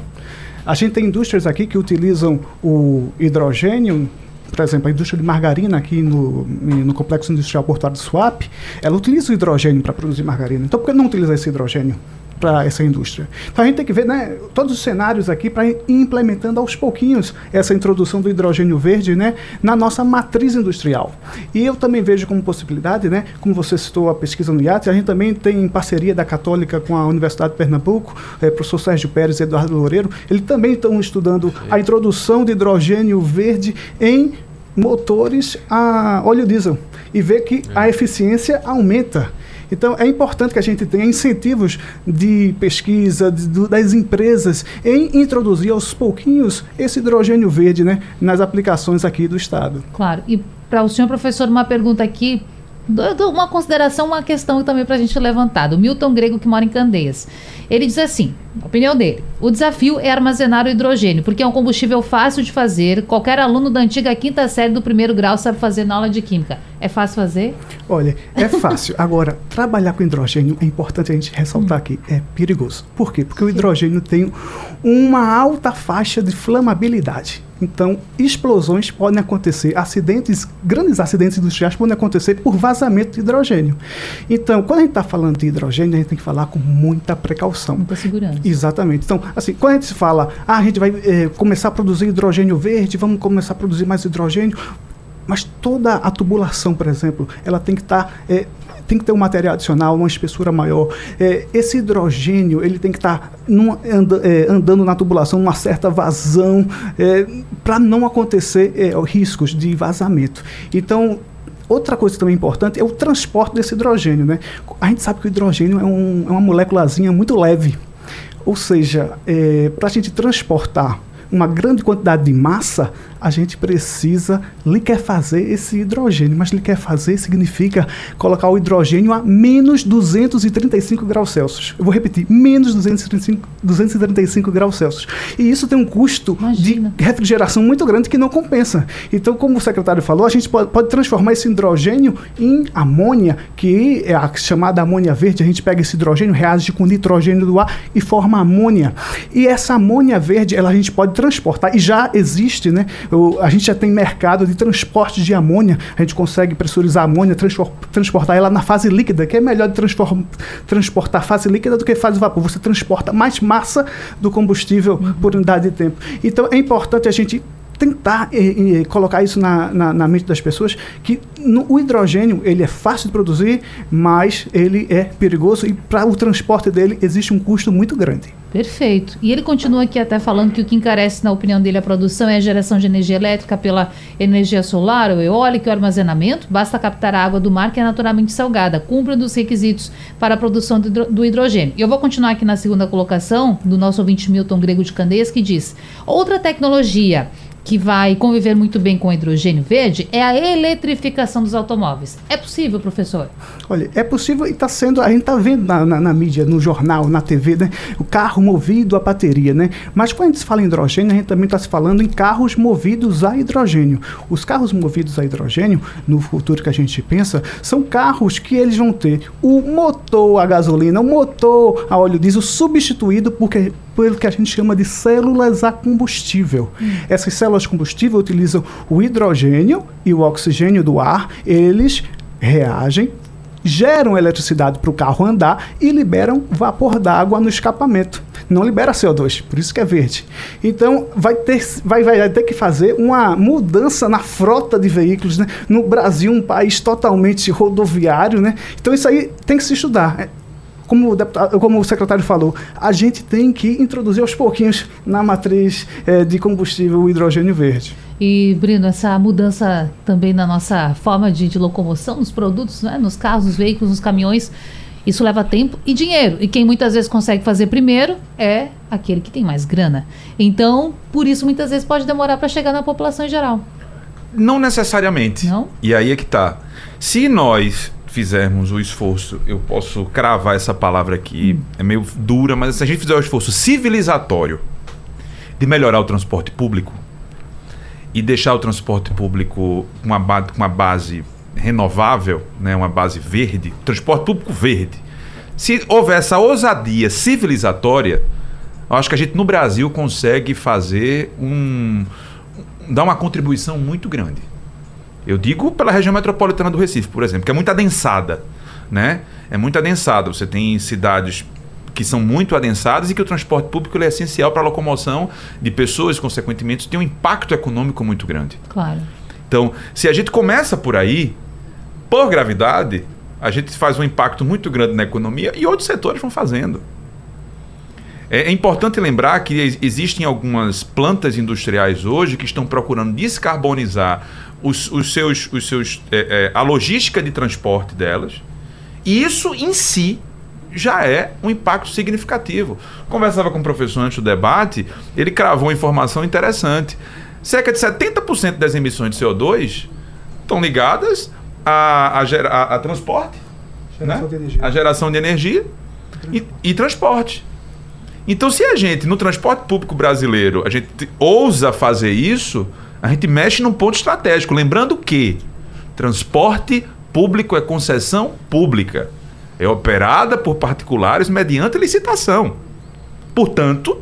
A gente tem indústrias aqui que utilizam o hidrogênio por exemplo, a indústria de margarina aqui no, no Complexo Industrial Portuário do Swap, ela utiliza o hidrogênio para produzir margarina. Então, por que não utilizar esse hidrogênio? Para essa indústria. Então a gente tem que ver né, todos os cenários aqui para ir implementando aos pouquinhos essa introdução do hidrogênio verde né, na nossa matriz industrial. E eu também vejo como possibilidade, né, como você citou a pesquisa no IAT, a gente também tem em parceria da Católica com a Universidade de Pernambuco, é, professor Sérgio Pérez e Eduardo Loureiro, eles também estão estudando a introdução de hidrogênio verde em motores a óleo diesel e ver que a eficiência aumenta. Então, é importante que a gente tenha incentivos de pesquisa de, de, das empresas em introduzir aos pouquinhos esse hidrogênio verde né, nas aplicações aqui do Estado. Claro. E para o senhor, professor, uma pergunta aqui uma consideração, uma questão também para a gente levantar. Do Milton Grego, que mora em Candeias. Ele diz assim: opinião dele, o desafio é armazenar o hidrogênio, porque é um combustível fácil de fazer. Qualquer aluno da antiga quinta série do primeiro grau sabe fazer na aula de química. É fácil fazer? Olha, é fácil. Agora, trabalhar com hidrogênio é importante a gente ressaltar aqui: é perigoso. Por quê? Porque o hidrogênio tem uma alta faixa de flamabilidade. Então, explosões podem acontecer, acidentes, grandes acidentes industriais podem acontecer por vazamento de hidrogênio. Então, quando a gente está falando de hidrogênio, a gente tem que falar com muita precaução. Muita segurança. Exatamente. Então, assim, quando a gente fala, ah, a gente vai é, começar a produzir hidrogênio verde, vamos começar a produzir mais hidrogênio, mas toda a tubulação, por exemplo, ela tem que estar tá, é, tem que ter um material adicional, uma espessura maior. É, esse hidrogênio ele tem que estar tá é, andando na tubulação, numa certa vazão, é, para não acontecer é, riscos de vazamento. Então, Outra coisa também importante é o transporte desse hidrogênio. Né? A gente sabe que o hidrogênio é, um, é uma moléculazinha muito leve. Ou seja, é, para a gente transportar uma grande quantidade de massa, a gente precisa liquefazer esse hidrogênio. Mas liquefazer significa colocar o hidrogênio a menos 235 graus Celsius. Eu vou repetir, menos 235, 235 graus Celsius. E isso tem um custo Imagina. de refrigeração muito grande que não compensa. Então, como o secretário falou, a gente pode, pode transformar esse hidrogênio em amônia, que é a chamada amônia verde. A gente pega esse hidrogênio, reage com nitrogênio do ar e forma amônia. E essa amônia verde, ela a gente pode transportar, e já existe, né? O, a gente já tem mercado de transporte de amônia, a gente consegue pressurizar amônia, transportar ela na fase líquida, que é melhor de transportar fase líquida do que fase vapor. Você transporta mais massa do combustível por unidade de tempo. Então é importante a gente tentar eh, eh, colocar isso na, na, na, mente das pessoas que no, o hidrogênio ele é fácil de produzir, mas ele é perigoso e para o transporte dele existe um custo muito grande. Perfeito. E ele continua aqui até falando que o que encarece, na opinião dele, a produção é a geração de energia elétrica pela energia solar ou eólica e o armazenamento. Basta captar a água do mar, que é naturalmente salgada, cumpre dos requisitos para a produção do hidrogênio. E eu vou continuar aqui na segunda colocação do nosso ouvinte Milton Grego de Candeias, que diz: outra tecnologia que vai conviver muito bem com o hidrogênio verde é a eletrificação dos automóveis. É possível, professor? Olha, é possível e está sendo, a gente está vendo na, na, na, mídia, no jornal, na TV, né? O carro movido a bateria, né? Mas quando a gente fala em hidrogênio, a gente também está se falando em carros movidos a hidrogênio. Os carros movidos a hidrogênio, no futuro que a gente pensa, são carros que eles vão ter o motor a gasolina, o motor a óleo diesel substituído porque pelo que a gente chama de células a combustível. Hum. Essas células combustível utilizam o hidrogênio e o oxigênio do ar, eles reagem, geram eletricidade para o carro andar e liberam vapor d'água no escapamento. Não libera CO2, por isso que é verde. Então vai ter, vai, vai ter que fazer uma mudança na frota de veículos. Né? No Brasil, um país totalmente rodoviário, né? Então isso aí tem que se estudar como o, deputado, como o secretário falou, a gente tem que introduzir aos pouquinhos na matriz é, de combustível o hidrogênio verde. E, Brino, essa mudança também na nossa forma de, de locomoção, nos produtos, né, nos carros, nos veículos, nos caminhões, isso leva tempo e dinheiro. E quem muitas vezes consegue fazer primeiro é aquele que tem mais grana. Então, por isso, muitas vezes pode demorar para chegar na população em geral. Não necessariamente. Não? E aí é que tá. Se nós fizermos o esforço, eu posso cravar essa palavra aqui, é meio dura, mas se a gente fizer o esforço civilizatório de melhorar o transporte público e deixar o transporte público com uma, ba uma base renovável, né, uma base verde, transporte público verde. Se houver essa ousadia civilizatória, eu acho que a gente no Brasil consegue fazer um, dá uma contribuição muito grande. Eu digo pela região metropolitana do Recife, por exemplo, que é muito adensada, né? É muito adensada. Você tem cidades que são muito adensadas e que o transporte público é essencial para a locomoção de pessoas, consequentemente, tem um impacto econômico muito grande. Claro. Então, se a gente começa por aí, por gravidade, a gente faz um impacto muito grande na economia e outros setores vão fazendo. É, é importante lembrar que existem algumas plantas industriais hoje que estão procurando descarbonizar os, os seus, os seus, é, é, a logística de transporte delas. E isso em si já é um impacto significativo. Conversava com o professor antes do debate, ele cravou uma informação interessante. Cerca de 70% das emissões de CO2 estão ligadas a, a, a, a transporte, geração né? a geração de energia e, e transporte. Então, se a gente, no transporte público brasileiro, a gente ousa fazer isso, a gente mexe num ponto estratégico. Lembrando que transporte público é concessão pública é operada por particulares mediante licitação. Portanto,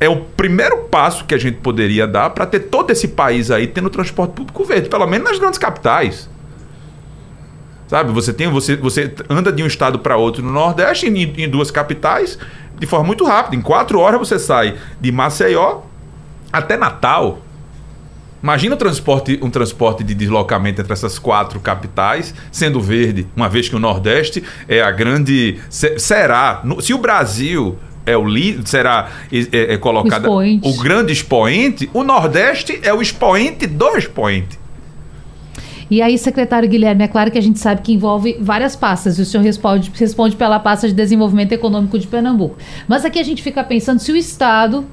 é o primeiro passo que a gente poderia dar para ter todo esse país aí tendo transporte público verde, pelo menos nas grandes capitais. Sabe, você tem você, você anda de um estado para outro no Nordeste em, em duas capitais de forma muito rápida. Em quatro horas você sai de Maceió até Natal. Imagina o transporte, um transporte de deslocamento entre essas quatro capitais, sendo verde, uma vez que o Nordeste é a grande. Será. Se o Brasil é o será é, é colocado o, o, grande expoente, o Nordeste é o expoente do expoente. E aí, secretário Guilherme, é claro que a gente sabe que envolve várias pastas, e o senhor responde, responde pela pasta de desenvolvimento econômico de Pernambuco. Mas aqui a gente fica pensando se o Estado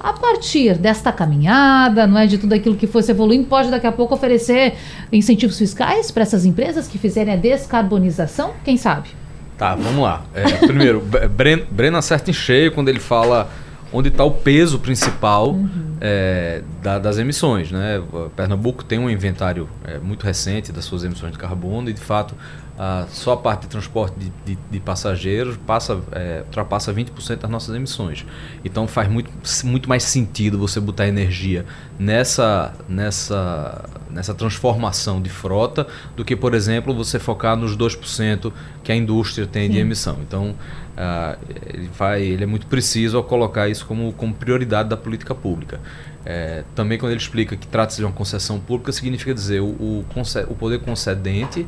a partir desta caminhada, não é de tudo aquilo que fosse evoluindo, pode daqui a pouco oferecer incentivos fiscais para essas empresas que fizerem a descarbonização? Quem sabe? Tá, vamos lá. É, primeiro, Breno, Breno acerta em cheio quando ele fala onde está o peso principal uhum. é, da, das emissões. Né? Pernambuco tem um inventário é, muito recente das suas emissões de carbono e, de fato, a, só a parte de transporte de, de, de passageiros passa, é, ultrapassa 20% das nossas emissões. Então faz muito, muito mais sentido você botar energia nessa, nessa, nessa transformação de frota do que, por exemplo, você focar nos 2% que a indústria tem Sim. de emissão. Então uh, ele, vai, ele é muito preciso ao colocar isso como, como prioridade da política pública. É, também quando ele explica que trata-se de uma concessão pública, significa dizer o, o, o poder concedente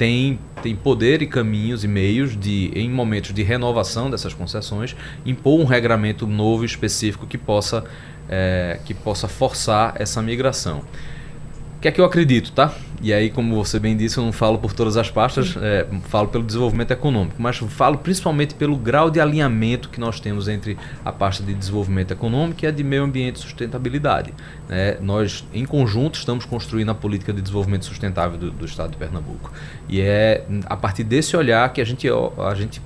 tem, tem poder e caminhos e meios de, em momentos de renovação dessas concessões, impor um regramento novo específico que possa, é, que possa forçar essa migração que é que eu acredito, tá? E aí, como você bem disse, eu não falo por todas as pastas, é, falo pelo desenvolvimento econômico, mas falo principalmente pelo grau de alinhamento que nós temos entre a pasta de desenvolvimento econômico e a de meio ambiente e sustentabilidade. Né? Nós, em conjunto, estamos construindo a política de desenvolvimento sustentável do, do Estado de Pernambuco. E é a partir desse olhar que a gente, a gente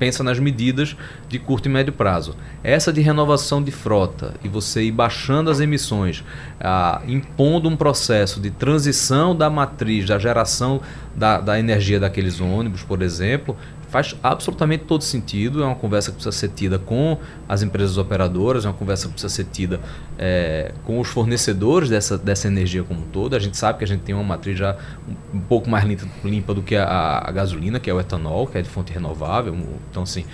pensa nas medidas de curto e médio prazo. Essa de renovação de frota e você ir baixando as emissões, ah, impondo um processo de transição da matriz, da geração da, da energia daqueles ônibus, por exemplo, faz absolutamente todo sentido. É uma conversa que precisa ser tida com as empresas operadoras, é uma conversa que precisa ser tida é, com os fornecedores dessa, dessa energia como um todo. A gente sabe que a gente tem uma matriz já um, pouco mais limpa, limpa do que a, a, gasolina, que é o etanol, que é de fonte renovável. Então, assim,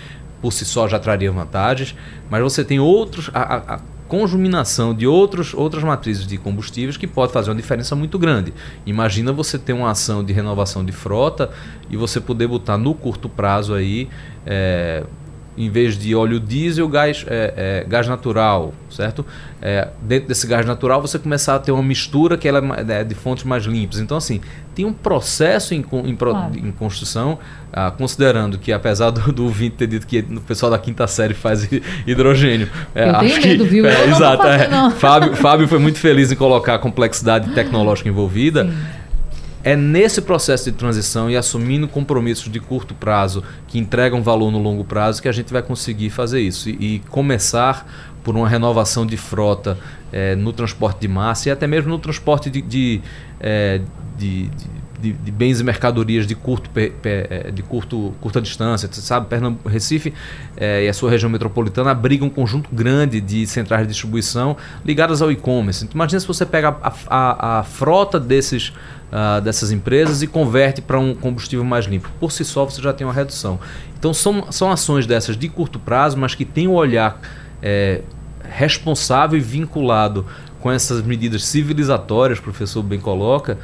por si só já traria vantagens. Mas você tem outros. A, a, conjuminação de outros, outras matrizes de combustíveis que pode fazer uma diferença muito grande. Imagina você ter uma ação de renovação de frota e você poder botar no curto prazo aí, é, em vez de óleo diesel, gás, é, é, gás natural, certo? É, dentro desse gás natural você começar a ter uma mistura que ela é de fontes mais limpas. Então, assim, tem um processo em, em, claro. em construção, ah, considerando que apesar do, do ouvinte ter dito que o pessoal da quinta série faz hidrogênio. É, Eu acho medo, que, viu? É, exato. Fazer, é. Fábio, Fábio foi muito feliz em colocar a complexidade tecnológica envolvida. Sim. É nesse processo de transição e assumindo compromissos de curto prazo que entregam valor no longo prazo que a gente vai conseguir fazer isso e, e começar por uma renovação de frota é, no transporte de massa e até mesmo no transporte de, de, é, de, de de, bens e mercadorias de, curto, é, de curto, curta distância. Você sabe, Pernambuco, Recife é, e a sua região metropolitana abrigam um conjunto grande de centrais de distribuição ligadas ao e-commerce. Então, imagina se você pega a, a, a frota desses, uh, dessas empresas e converte para um combustível mais limpo. Por si só, você já tem uma redução. Então, são, são ações dessas de curto prazo, mas que têm o um olhar é, responsável e vinculado com essas medidas civilizatórias, o professor bem coloca,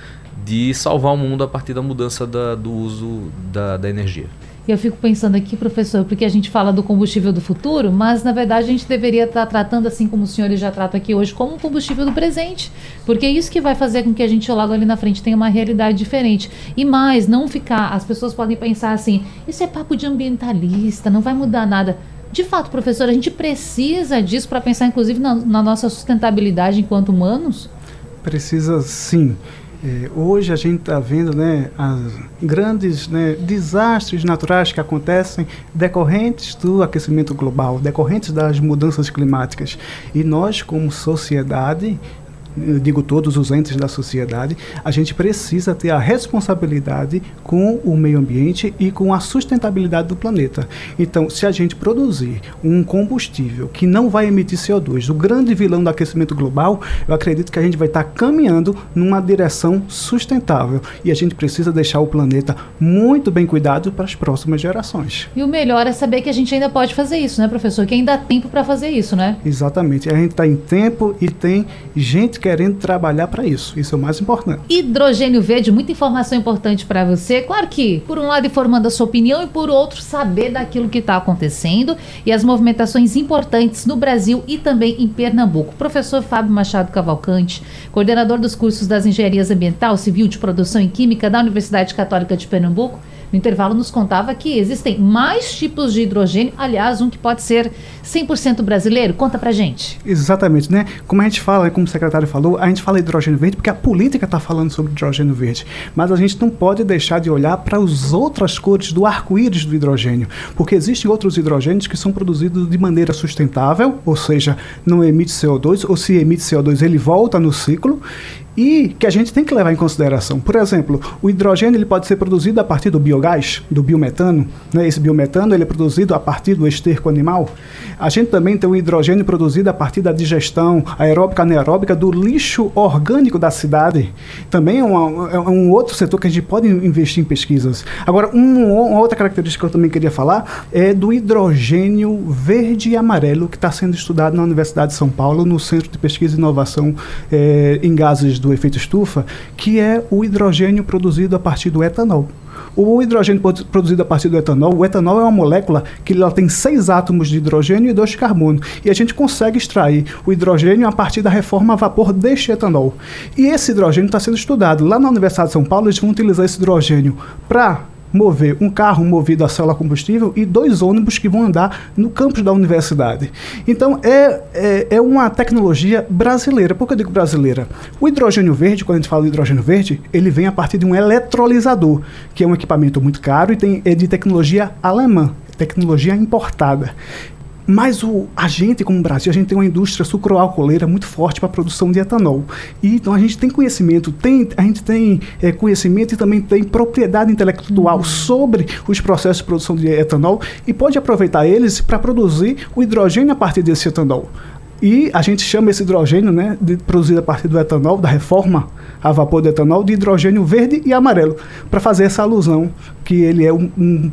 de salvar o mundo a partir da mudança da, do uso da, da energia. Eu fico pensando aqui, professor, porque a gente fala do combustível do futuro, mas na verdade a gente deveria estar tratando, assim como os senhores já tratam aqui hoje, como um combustível do presente. Porque é isso que vai fazer com que a gente logo ali na frente tenha uma realidade diferente. E mais, não ficar. As pessoas podem pensar assim: isso é papo de ambientalista, não vai mudar nada. De fato, professor, a gente precisa disso para pensar, inclusive, na, na nossa sustentabilidade enquanto humanos? Precisa sim. É, hoje a gente está vendo né, as grandes né, desastres naturais que acontecem decorrentes do aquecimento global, decorrentes das mudanças climáticas. E nós, como sociedade, eu digo todos os entes da sociedade, a gente precisa ter a responsabilidade com o meio ambiente e com a sustentabilidade do planeta. Então, se a gente produzir um combustível que não vai emitir CO2, o grande vilão do aquecimento global, eu acredito que a gente vai estar caminhando numa direção sustentável. E a gente precisa deixar o planeta muito bem cuidado para as próximas gerações. E o melhor é saber que a gente ainda pode fazer isso, né, professor? Que ainda há tempo para fazer isso, né? Exatamente. A gente está em tempo e tem gente querendo trabalhar para isso. Isso é o mais importante. Hidrogênio verde, muita informação importante para você. Claro que, por um lado, informando a sua opinião e por outro, saber daquilo que está acontecendo e as movimentações importantes no Brasil e também em Pernambuco. Professor Fábio Machado Cavalcante, coordenador dos cursos das Engenharias Ambiental, Civil de Produção e Química da Universidade Católica de Pernambuco no intervalo nos contava que existem mais tipos de hidrogênio, aliás, um que pode ser 100% brasileiro. Conta pra gente. Exatamente, né? Como a gente fala, como o secretário falou, a gente fala hidrogênio verde porque a política está falando sobre hidrogênio verde. Mas a gente não pode deixar de olhar para as outras cores do arco-íris do hidrogênio, porque existem outros hidrogênios que são produzidos de maneira sustentável, ou seja, não emite CO2, ou se emite CO2 ele volta no ciclo, e que a gente tem que levar em consideração. Por exemplo, o hidrogênio ele pode ser produzido a partir do biogás, do biometano. Né? Esse biometano ele é produzido a partir do esterco animal. A gente também tem o hidrogênio produzido a partir da digestão aeróbica anaeróbica do lixo orgânico da cidade. Também é, uma, é um outro setor que a gente pode investir em pesquisas. Agora, um, uma outra característica que eu também queria falar é do hidrogênio verde e amarelo que está sendo estudado na Universidade de São Paulo, no Centro de Pesquisa e Inovação é, em Gases do efeito estufa, que é o hidrogênio produzido a partir do etanol. O hidrogênio produzido a partir do etanol, o etanol é uma molécula que ela tem seis átomos de hidrogênio e dois de carbono. E a gente consegue extrair o hidrogênio a partir da reforma a vapor deste etanol. E esse hidrogênio está sendo estudado. Lá na Universidade de São Paulo, eles vão utilizar esse hidrogênio para mover um carro movido a célula combustível e dois ônibus que vão andar no campus da universidade. Então, é, é, é, uma tecnologia brasileira. Por que eu digo brasileira? O hidrogênio verde, quando a gente fala de hidrogênio verde, ele vem a partir de um eletrolisador, que é um equipamento muito caro e tem, é de tecnologia alemã tecnologia importada. Mas o, a gente, como Brasil, a gente tem uma indústria sucroalcooleira muito forte para a produção de etanol. E, então a gente tem conhecimento, tem, a gente tem é, conhecimento e também tem propriedade intelectual uhum. sobre os processos de produção de etanol e pode aproveitar eles para produzir o hidrogênio a partir desse etanol. E a gente chama esse hidrogênio, né, de, produzido a partir do etanol, da reforma a vapor do etanol, de hidrogênio verde e amarelo, para fazer essa alusão que ele é um, um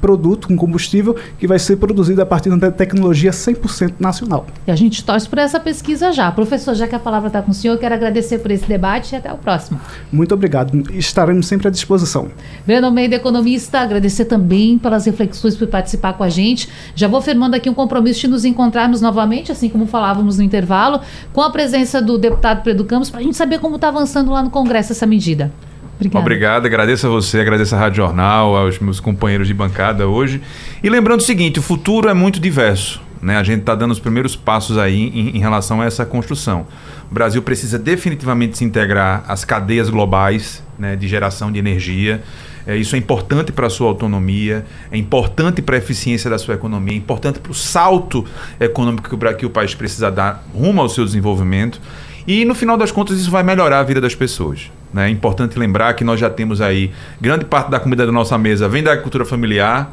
produto, um combustível que vai ser produzido a partir da tecnologia 100% nacional. E a gente torce por essa pesquisa já. Professor, já que a palavra está com o senhor, quero agradecer por esse debate e até o próximo. Muito obrigado. Estaremos sempre à disposição. Breno Almeida, economista, agradecer também pelas reflexões por participar com a gente. Já vou firmando aqui um compromisso de nos encontrarmos novamente, assim como falávamos no intervalo, com a presença do deputado Pedro Campos, para a gente saber como está avançando lá no Congresso essa medida. Obrigado. Obrigado, agradeço a você, agradeço a Rádio Jornal, aos meus companheiros de bancada hoje. E lembrando o seguinte: o futuro é muito diverso. Né? A gente está dando os primeiros passos aí em, em, relação a essa construção. O Brasil precisa definitivamente se integrar às cadeias globais né, de geração de energia. É, isso é importante para a sua autonomia, é importante para a eficiência da sua economia, é importante para o salto econômico que o, que o país precisa dar rumo ao seu desenvolvimento. E no final das contas, isso vai melhorar a vida das pessoas. Né? É importante lembrar que nós já temos aí grande parte da comida da nossa mesa vem da agricultura familiar.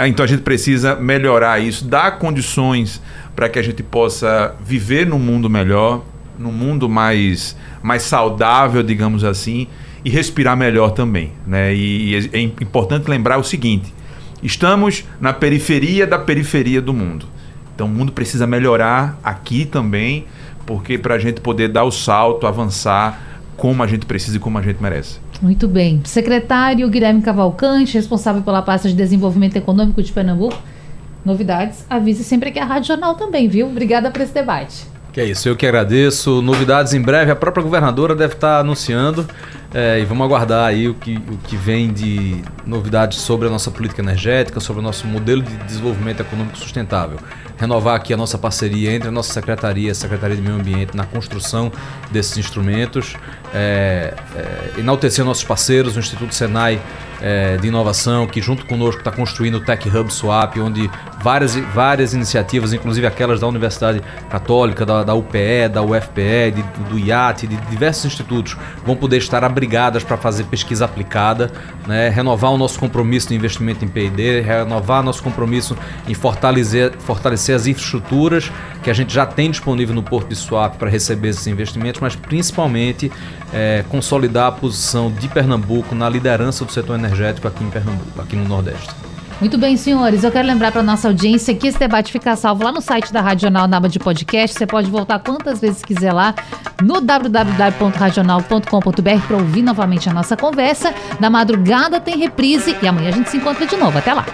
Então a gente precisa melhorar isso, dar condições para que a gente possa viver num mundo melhor, num mundo mais, mais saudável, digamos assim, e respirar melhor também. Né? E, e é importante lembrar o seguinte: estamos na periferia da periferia do mundo. Então o mundo precisa melhorar aqui também, porque para a gente poder dar o salto, avançar como a gente precisa e como a gente merece. Muito bem. Secretário Guilherme Cavalcante, responsável pela pasta de desenvolvimento econômico de Pernambuco. Novidades, avise sempre aqui a Rádio Jornal também, viu? Obrigada por esse debate. Que é isso, eu que agradeço. Novidades em breve, a própria governadora deve estar anunciando. É, e vamos aguardar aí o que, o que vem de novidades sobre a nossa política energética, sobre o nosso modelo de desenvolvimento econômico sustentável renovar aqui a nossa parceria entre a nossa secretaria, a Secretaria de Meio Ambiente, na construção desses instrumentos, é, é, enaltecer nossos parceiros, o Instituto Senai é, de Inovação, que junto conosco está construindo o Tech Hub Swap, onde várias, várias iniciativas, inclusive aquelas da Universidade Católica, da, da UPE, da UFPE, de, do IAT, de diversos institutos, vão poder estar abrigadas para fazer pesquisa aplicada, né, renovar o nosso compromisso de investimento em P&D, renovar nosso compromisso em fortalecer, fortalecer as infraestruturas que a gente já tem disponível no Porto de Swap para receber esses investimentos, mas principalmente é, consolidar a posição de Pernambuco na liderança do setor energético aqui em Pernambuco, aqui no Nordeste. Muito bem, senhores. Eu quero lembrar para nossa audiência que esse debate fica salvo lá no site da Rádio Jornal na aba de podcast. Você pode voltar quantas vezes quiser lá no www.radional.com.br para ouvir novamente a nossa conversa. Na madrugada tem reprise e amanhã a gente se encontra de novo. Até lá.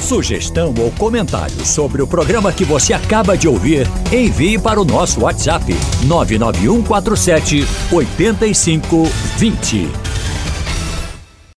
Sugestão ou comentário sobre o programa que você acaba de ouvir, envie para o nosso WhatsApp 99147 8520.